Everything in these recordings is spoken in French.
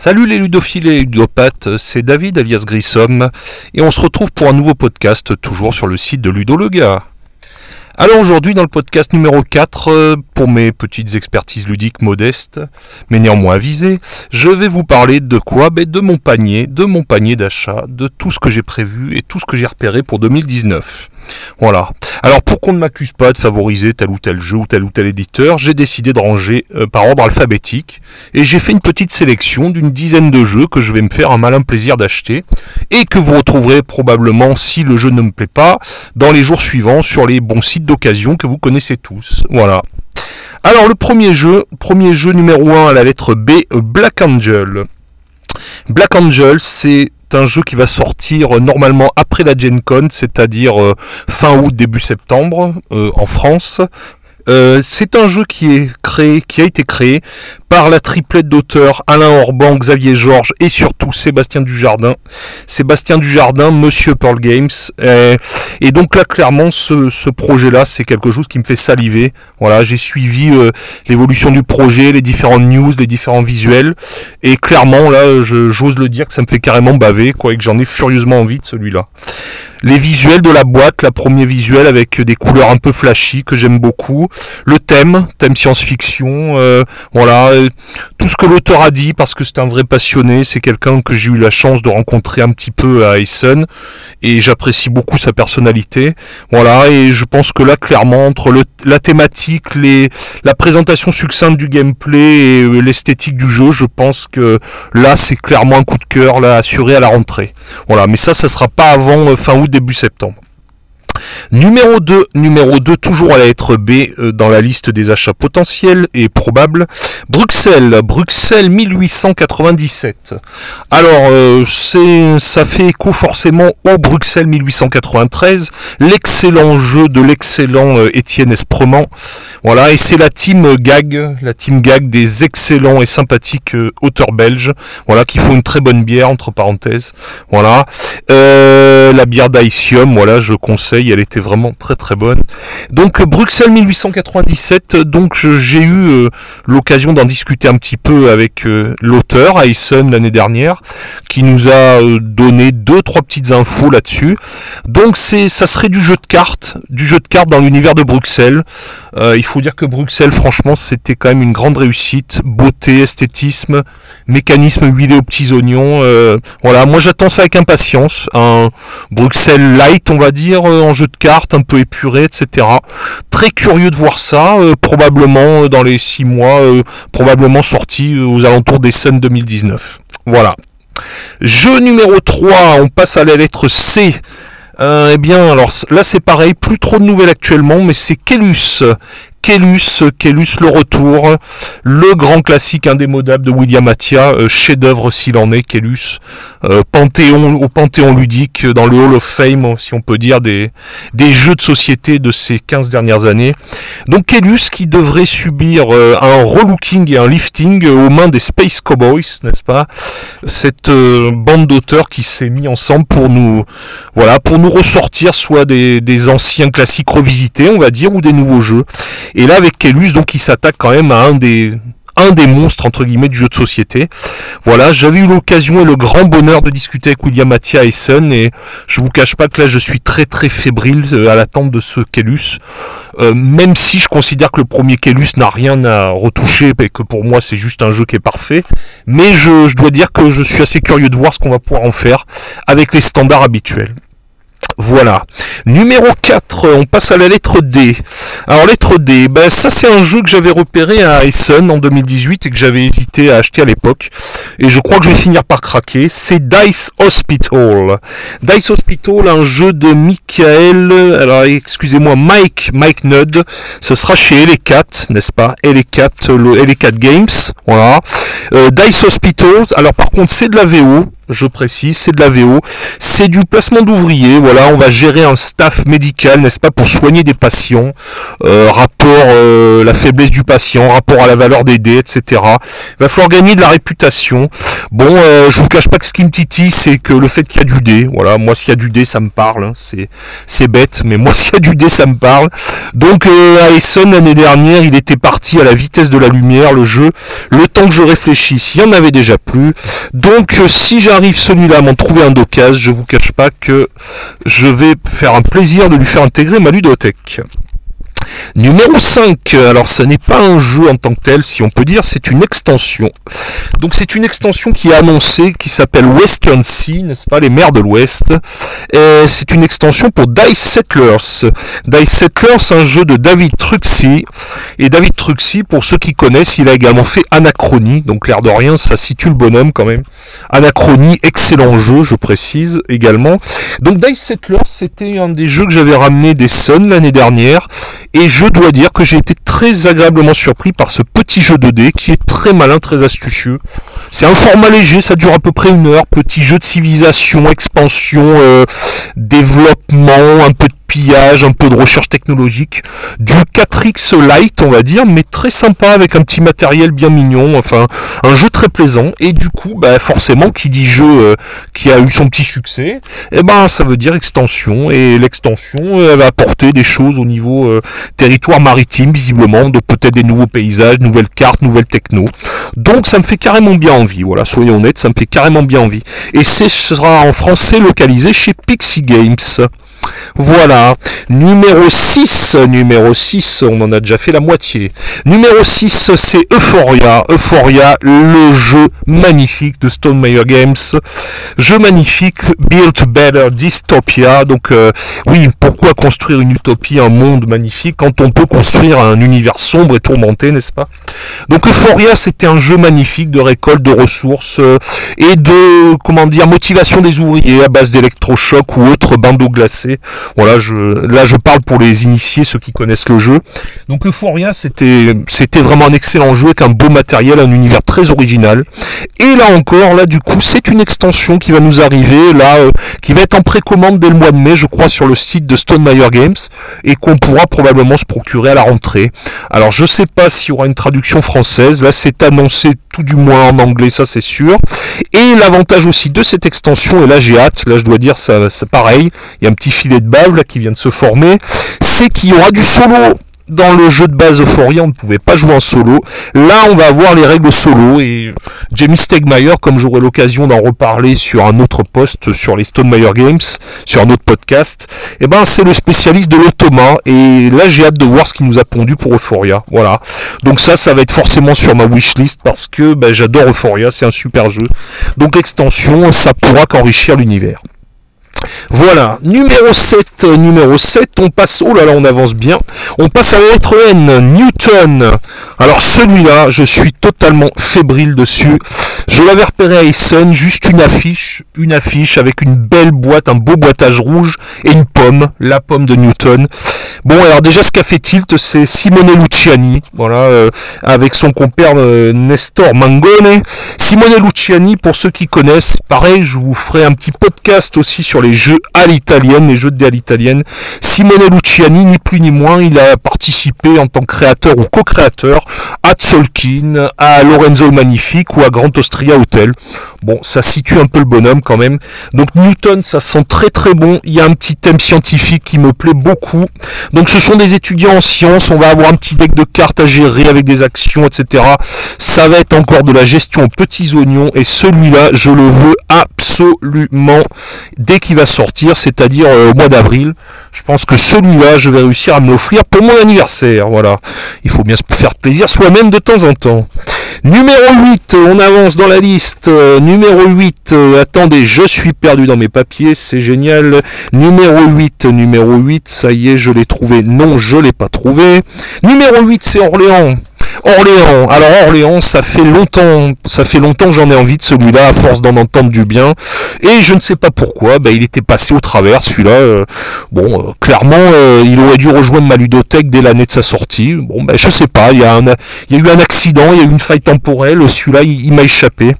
Salut les ludophiles et ludopathes, c'est David alias Grissom et on se retrouve pour un nouveau podcast toujours sur le site de Ludo. Alors aujourd'hui dans le podcast numéro 4, euh, pour mes petites expertises ludiques modestes, mais néanmoins avisées, je vais vous parler de quoi? Ben, De mon panier, de mon panier d'achat, de tout ce que j'ai prévu et tout ce que j'ai repéré pour 2019. Voilà. Alors pour qu'on ne m'accuse pas de favoriser tel ou tel jeu ou tel ou tel éditeur, j'ai décidé de ranger euh, par ordre alphabétique et j'ai fait une petite sélection d'une dizaine de jeux que je vais me faire un malin plaisir d'acheter et que vous retrouverez probablement si le jeu ne me plaît pas dans les jours suivants sur les bons sites d'occasion que vous connaissez tous. Voilà. Alors le premier jeu, premier jeu numéro 1 à la lettre B, Black Angel. Black Angel, c'est un jeu qui va sortir euh, normalement après la Gen Con, c'est-à-dire euh, fin août, début septembre euh, en France. C'est un jeu qui est créé, qui a été créé par la triplette d'auteurs Alain Orban, Xavier Georges et surtout Sébastien Dujardin. Sébastien Dujardin, Monsieur Pearl Games. Et, donc là, clairement, ce, projet-là, c'est quelque chose qui me fait saliver. Voilà, j'ai suivi l'évolution du projet, les différentes news, les différents visuels. Et clairement, là, j'ose le dire que ça me fait carrément baver, quoi, et que j'en ai furieusement envie de celui-là. Les visuels de la boîte, la première visuel avec des couleurs un peu flashy que j'aime beaucoup. Le thème, thème science-fiction, euh, voilà, tout ce que l'auteur a dit parce que c'est un vrai passionné, c'est quelqu'un que j'ai eu la chance de rencontrer un petit peu à Essen et j'apprécie beaucoup sa personnalité. Voilà, et je pense que là clairement entre la thématique, les, la présentation succincte du gameplay et l'esthétique du jeu, je pense que là c'est clairement un coup de cœur là assuré à la rentrée. Voilà, mais ça ça sera pas avant euh, fin août début septembre. Numéro 2, numéro 2, toujours à la lettre B euh, dans la liste des achats potentiels et probables. Bruxelles, Bruxelles 1897. Alors, euh, c'est, ça fait écho forcément au Bruxelles 1893, l'excellent jeu de l'excellent euh, Étienne Esprement. Voilà, et c'est la team Gag, la team Gag des excellents et sympathiques auteurs belges, voilà, qui font une très bonne bière, entre parenthèses. Voilà. la bière d'Aicium, voilà, je conseille elle était vraiment très très bonne. Donc Bruxelles 1897, donc j'ai eu euh, l'occasion d'en discuter un petit peu avec euh, l'auteur Ayson l'année dernière, qui nous a euh, donné deux trois petites infos là-dessus. Donc c'est ça serait du jeu de cartes, du jeu de cartes dans l'univers de Bruxelles. Il faut dire que Bruxelles, franchement, c'était quand même une grande réussite, beauté, esthétisme, mécanisme huilé aux petits oignons. voilà, moi j'attends ça avec impatience. Un Bruxelles light, on va dire, en jeu de cartes un peu épuré, etc. Très curieux de voir ça, euh, probablement euh, dans les 6 mois, euh, probablement sorti aux alentours des Sun 2019. Voilà. Jeu numéro 3, on passe à la lettre C. eh bien, alors là c'est pareil, plus trop de nouvelles actuellement, mais c'est Kelus. Kellus, Kellus le retour, le grand classique indémodable de William Attia, euh, chef-d'œuvre s'il en est, Kellus, euh, panthéon au panthéon ludique dans le Hall of Fame, si on peut dire, des, des jeux de société de ces 15 dernières années. Donc Kellus qui devrait subir euh, un relooking et un lifting aux mains des Space Cowboys, n'est-ce pas? Cette bande d'auteurs qui s'est mis ensemble pour nous, voilà, pour nous ressortir soit des, des anciens classiques revisités, on va dire, ou des nouveaux jeux. Et là, avec Kellus, donc, il s'attaque quand même à un des, un des monstres entre guillemets du jeu de société. Voilà, j'avais eu l'occasion et le grand bonheur de discuter avec William Mattia Essen et je vous cache pas que là je suis très très fébrile euh, à l'attente de ce Kellus. Euh, même si je considère que le premier Kellus n'a rien à retoucher et que pour moi c'est juste un jeu qui est parfait. Mais je dois dire que je suis assez curieux de voir ce qu'on va pouvoir en faire avec les standards habituels. Voilà. Numéro 4, on passe à la lettre D. Alors lettre D, ben, ça c'est un jeu que j'avais repéré à Essen en 2018 et que j'avais hésité à acheter à l'époque. Et je crois que je vais finir par craquer. C'est Dice Hospital. Dice Hospital, un jeu de Michael, alors excusez-moi, Mike, Mike Nudd. Ce sera chez LE4, n'est-ce pas? LE4, le LE4 Games. Voilà. Euh, Dice Hospital, alors par contre c'est de la VO. Je précise, c'est de la VO, c'est du placement d'ouvriers, voilà, on va gérer un staff médical, n'est-ce pas, pour soigner des patients, euh, rapport euh, la faiblesse du patient, rapport à la valeur des dés, etc. Il va falloir gagner de la réputation. Bon, euh, je vous cache pas que ce qui me titille, c'est que le fait qu'il y a du dé, voilà, moi s'il y a du dé, ça me parle, hein. c'est bête, mais moi s'il y a du dé, ça me parle. Donc à Essen l'année dernière, il était parti à la vitesse de la lumière, le jeu, le temps que je réfléchisse, il y en avait déjà plus. Donc si j'arrive celui-là à m'en trouver un d'occasion, je vous cache pas que je vais faire un plaisir de lui faire intégrer ma ludothèque. Numéro 5, alors ce n'est pas un jeu en tant que tel, si on peut dire, c'est une extension. Donc c'est une extension qui est annoncée, qui s'appelle Western Sea, n'est-ce pas, les mers de l'Ouest. C'est une extension pour Dice Settlers. Dice Settlers, un jeu de David Truxy. Et David Truxy, pour ceux qui connaissent, il a également fait Anachronie, donc l'air de rien, ça situe le bonhomme quand même. Anachronie, excellent jeu, je précise également. Donc Dice Settlers, c'était un des jeux que j'avais ramené des Sun l'année dernière. Et je dois dire que j'ai été très agréablement surpris par ce petit jeu de dés qui est très malin, très astucieux. C'est un format léger, ça dure à peu près une heure. Petit jeu de civilisation, expansion, euh, développement, un peu de un peu de recherche technologique, du 4X light on va dire, mais très sympa avec un petit matériel bien mignon, enfin un jeu très plaisant et du coup bah, forcément qui dit jeu euh, qui a eu son petit succès, eh ben ça veut dire extension et l'extension euh, va apporter des choses au niveau euh, territoire maritime visiblement, donc peut-être des nouveaux paysages, nouvelles cartes, nouvelles techno. Donc ça me fait carrément bien envie, voilà, soyons honnêtes, ça me fait carrément bien envie. Et ce sera en français localisé chez Pixie Games. Voilà. Numéro 6. Numéro 6, on en a déjà fait la moitié. Numéro 6, c'est Euphoria. Euphoria, le jeu magnifique de Stone Meyer Games. Jeu magnifique, Build Better Dystopia. Donc, euh, oui, pourquoi construire une utopie, un monde magnifique quand on peut construire un univers sombre et tourmenté, n'est-ce pas? Donc, Euphoria, c'était un jeu magnifique de récolte de ressources euh, et de, comment dire, motivation des ouvriers à base d'électrochocs ou autres bandeaux glacés voilà, je, là je parle pour les initiés, ceux qui connaissent le jeu. Donc Euphoria, c'était, c'était vraiment un excellent jeu avec un beau matériel, un univers très original. Et là encore, là du coup, c'est une extension qui va nous arriver, là, euh, qui va être en précommande dès le mois de mai, je crois, sur le site de Stone Meyer Games, et qu'on pourra probablement se procurer à la rentrée. Alors je sais pas s'il y aura une traduction française, là c'est annoncé du moins en anglais, ça c'est sûr. Et l'avantage aussi de cette extension, et là j'ai hâte, là je dois dire ça, c'est pareil, il y a un petit filet de bave là qui vient de se former, c'est qu'il y aura du solo dans le jeu de base Euphoria, on ne pouvait pas jouer en solo. Là, on va avoir les règles solo et Jamie Stegmaier, comme j'aurai l'occasion d'en reparler sur un autre poste sur les Stone Meyer Games, sur un autre podcast, eh ben c'est le spécialiste de l'automa et là j'ai hâte de voir ce qu'il nous a pondu pour Euphoria. Voilà. Donc ça, ça va être forcément sur ma wishlist parce que ben, j'adore Euphoria, c'est un super jeu. Donc l'extension, ça pourra qu'enrichir l'univers. Voilà, numéro 7, euh, numéro 7, on passe, oh là là, on avance bien, on passe à la lettre N, Newton. Alors celui-là, je suis totalement fébrile dessus. Je l'avais repéré à Essen, juste une affiche, une affiche avec une belle boîte, un beau boitage rouge et une pomme, la pomme de Newton. Bon, alors déjà, ce qu'a fait tilt, c'est Simone Luciani, voilà, euh, avec son compère euh, Nestor Mangone. Simone Luciani, pour ceux qui connaissent, pareil, je vous ferai un petit podcast aussi sur les jeux à l'italienne, les jeux de à l'italienne. Simone Luciani, ni plus ni moins, il a participé en tant que créateur ou co-créateur à Tzolk'in, à Lorenzo Magnifique ou à Grand Austria Hotel. Bon, ça situe un peu le bonhomme quand même. Donc Newton, ça sent très très bon. Il y a un petit thème scientifique qui me plaît beaucoup. Donc ce sont des étudiants en sciences. On va avoir un petit deck de cartes à gérer avec des actions, etc. Ça va être encore de la gestion aux petits oignons. Et celui-là, je le veux absolument dès qu'il va sortir, c'est-à-dire euh, au mois d'avril. Je pense que celui-là, je vais réussir à me l'offrir pour mon anniversaire. Voilà. Il faut bien se faire plaisir soi-même de temps en temps. Numéro 8, on avance dans la liste. numéro 8, euh, attendez, je suis perdu dans mes papiers, c'est génial. Numéro 8, numéro 8, ça y est, je l'ai trouvé. Non, je l'ai pas trouvé. Numéro 8, c'est Orléans. Orléans. Alors Orléans, ça fait longtemps, ça fait longtemps que j'en ai envie de celui-là, à force d'en entendre du bien. Et je ne sais pas pourquoi, bah, il était passé au travers celui-là. Euh, bon, euh, clairement, euh, il aurait dû rejoindre ma ludothèque dès l'année de sa sortie. Bon, ben je sais pas, il y, a y a eu un accident, il y a eu une faille temporelle, celui-là il, m'a échappé.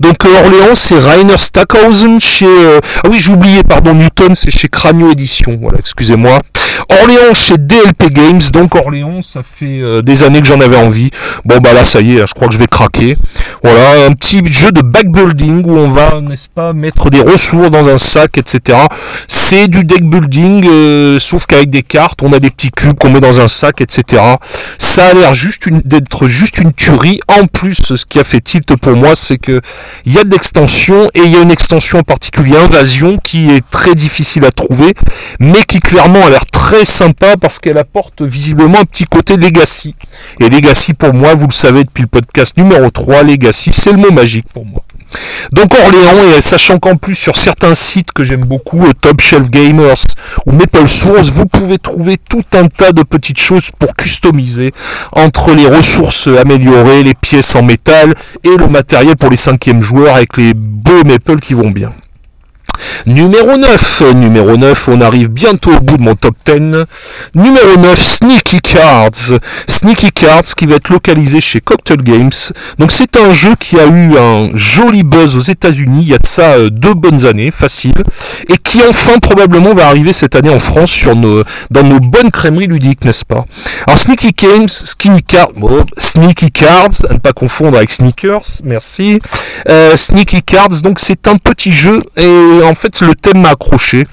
Donc Orléans, c'est Rainer Stackhausen chez... ah oui, j'oubliais, pardon, Newton, c'est chez Cranio Édition. Voilà, excusez-moi. Orléans chez DLP Games, donc Orléans, ça fait euh, des années que j'en avais envie. Bon bah là ça y est, je crois que je vais craquer. Voilà, un petit jeu de backbuilding où on va, n'est-ce pas, mettre des ressources dans un sac, etc. C'est du deck building, euh, sauf qu'avec des cartes, on a des petits cubes qu'on met dans un sac, etc. Ça a l'air juste d'être juste une tuerie. En plus, ce qui a fait tilt pour moi, c'est que il y a de l'extension et il y a une extension en particulier Invasion qui est très difficile à trouver, mais qui clairement a l'air très sympa parce qu'elle apporte visiblement un petit côté legacy. Et legacy pour moi, vous le savez depuis le podcast numéro 3, legacy c'est le mot magique pour moi. Donc Orléans, et sachant qu'en plus sur certains sites que j'aime beaucoup, euh, Top Shelf Gamers ou Maple Source, vous pouvez trouver tout un tas de petites choses pour customiser entre les ressources améliorées, les pièces en métal et le matériel pour les cinquièmes joueurs avec les beaux Maple qui vont bien. Numéro 9, numéro 9, on arrive bientôt au bout de mon top 10. Numéro 9, Sneaky Cards. Sneaky Cards qui va être localisé chez Cocktail Games. Donc c'est un jeu qui a eu un joli buzz aux États-Unis, il y a de ça euh, deux bonnes années, facile, et qui enfin probablement va arriver cette année en France dans nos bonnes crèmeries ludiques, n'est-ce pas? Alors Sneaky Games, Skinny Cards, Sneaky Cards, à ne pas confondre avec Sneakers, merci. Euh, Sneaky Cards, donc c'est un petit jeu et en fait le thème m'a accroché.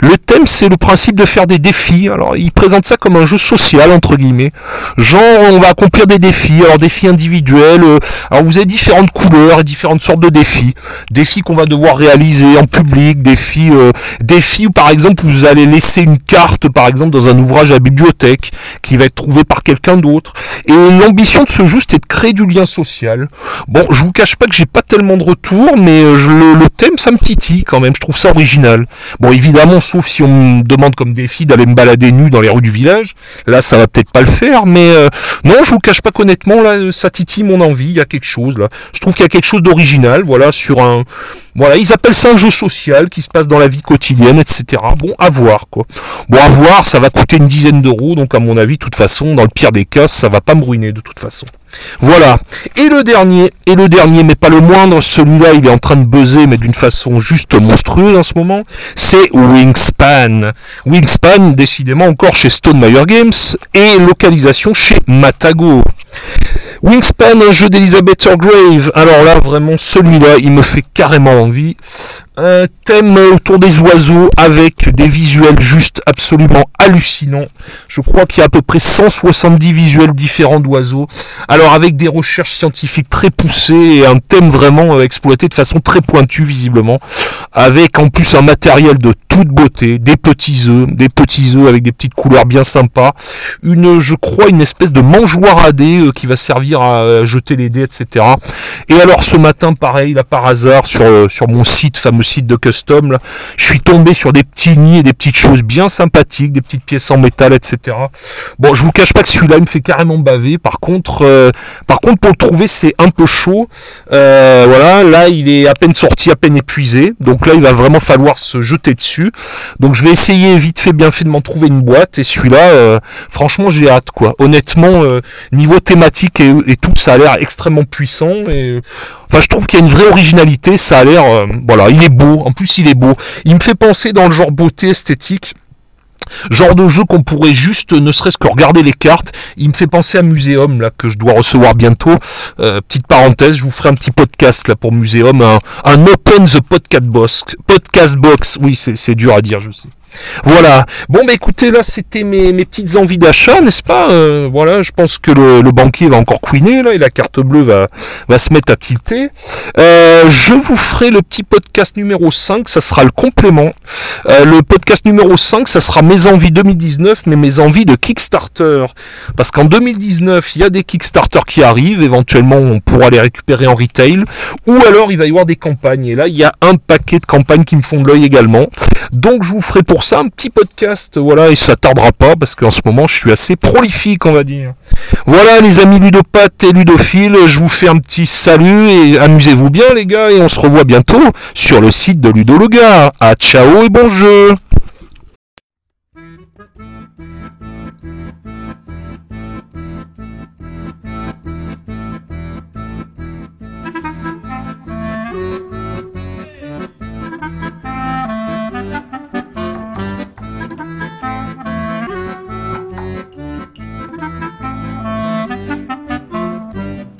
Le thème c'est le principe de faire des défis. Alors il présente ça comme un jeu social entre guillemets. Genre on va accomplir des défis, alors défis individuels. Euh, alors vous avez différentes couleurs et différentes sortes de défis. Défis qu'on va devoir réaliser en public, défis, euh, défis où par exemple vous allez laisser une carte par exemple dans un ouvrage à la bibliothèque qui va être trouvé par quelqu'un d'autre. Et l'ambition de ce jeu c'était de créer du lien social. Bon je vous cache pas que j'ai pas tellement de retour, mais euh, le, thème ça me titille quand même je trouve ça original. Bon, évidemment, sauf si on me demande comme défi d'aller me balader nu dans les rues du village, là, ça va peut-être pas le faire, mais euh, non, je vous cache pas qu'honnêtement, ça titille mon envie, il y a quelque chose, là. Je trouve qu'il y a quelque chose d'original, voilà, sur un... Voilà, ils appellent ça un jeu social qui se passe dans la vie quotidienne, etc. Bon, à voir, quoi. Bon, à voir, ça va coûter une dizaine d'euros, donc à mon avis, de toute façon, dans le pire des cas, ça va pas ruiner, de toute façon. Voilà. Et le dernier, et le dernier, mais pas le moindre, celui-là, il est en train de buzzer, mais d'une façon juste monstrueuse en ce moment, c'est Wingspan. Wingspan, décidément encore chez Stone Meyer Games, et localisation chez Matago. Wingspan, un jeu d'Elizabeth Grave. Alors là, vraiment, celui-là, il me fait carrément envie un thème autour des oiseaux avec des visuels juste absolument hallucinants. Je crois qu'il y a à peu près 170 visuels différents d'oiseaux. Alors avec des recherches scientifiques très poussées et un thème vraiment euh, exploité de façon très pointue visiblement. Avec en plus un matériel de toute beauté, des petits œufs, des petits œufs avec des petites couleurs bien sympas. Une, je crois, une espèce de mangeoire à dés euh, qui va servir à euh, jeter les dés, etc. Et alors ce matin, pareil, là par hasard, sur, sur mon site fameux site de custom, je suis tombé sur des petits nids et des petites choses bien sympathiques, des petites pièces en métal, etc. Bon, je vous cache pas que celui-là il me fait carrément baver. Par contre, euh, par contre pour le trouver c'est un peu chaud. Euh, voilà, là il est à peine sorti, à peine épuisé. Donc là il va vraiment falloir se jeter dessus. Donc je vais essayer vite fait, bien fait de m'en trouver une boîte. Et celui-là, euh, franchement j'ai hâte quoi. Honnêtement, niveau thématique et, et, tout, ça a l'air extrêmement puissant. Et Enfin, je trouve qu'il y a une vraie originalité. Ça a l'air, euh, voilà, il est beau. En plus, il est beau. Il me fait penser dans le genre beauté esthétique. Genre de jeu qu'on pourrait juste, ne serait-ce que regarder les cartes. Il me fait penser à Muséum, là, que je dois recevoir bientôt. Euh, petite parenthèse, je vous ferai un petit podcast, là, pour Muséum. Un, un Open the Podcast Box. Podcast Box. Oui, c'est dur à dire, je sais. Voilà. Bon, bah écoutez, là, c'était mes, petites envies d'achat, n'est-ce pas euh, Voilà, je pense que le, banquier va encore couiner, là, et la carte bleue va, se mettre à tilter. Euh, je vous ferai le petit podcast numéro 5, ça sera le complément. Euh, le podcast numéro 5, ça sera mes envies 2019, mais mes envies de Kickstarter. Parce qu'en 2019, il y a des Kickstarter qui arrivent, éventuellement on pourra les récupérer en retail, ou alors il va y avoir des campagnes. Et là, il y a un paquet de campagnes qui me font de l'œil également. Donc je vous ferai pour ça un petit podcast, voilà, et ça tardera pas parce qu'en ce moment je suis assez prolifique, on va dire. Voilà les amis ludopathes et ludophiles, je vous fais un petit salut et amusez-vous bien les gars et on se revoit bientôt sur le site de Ludologa. À ciao et bon jeu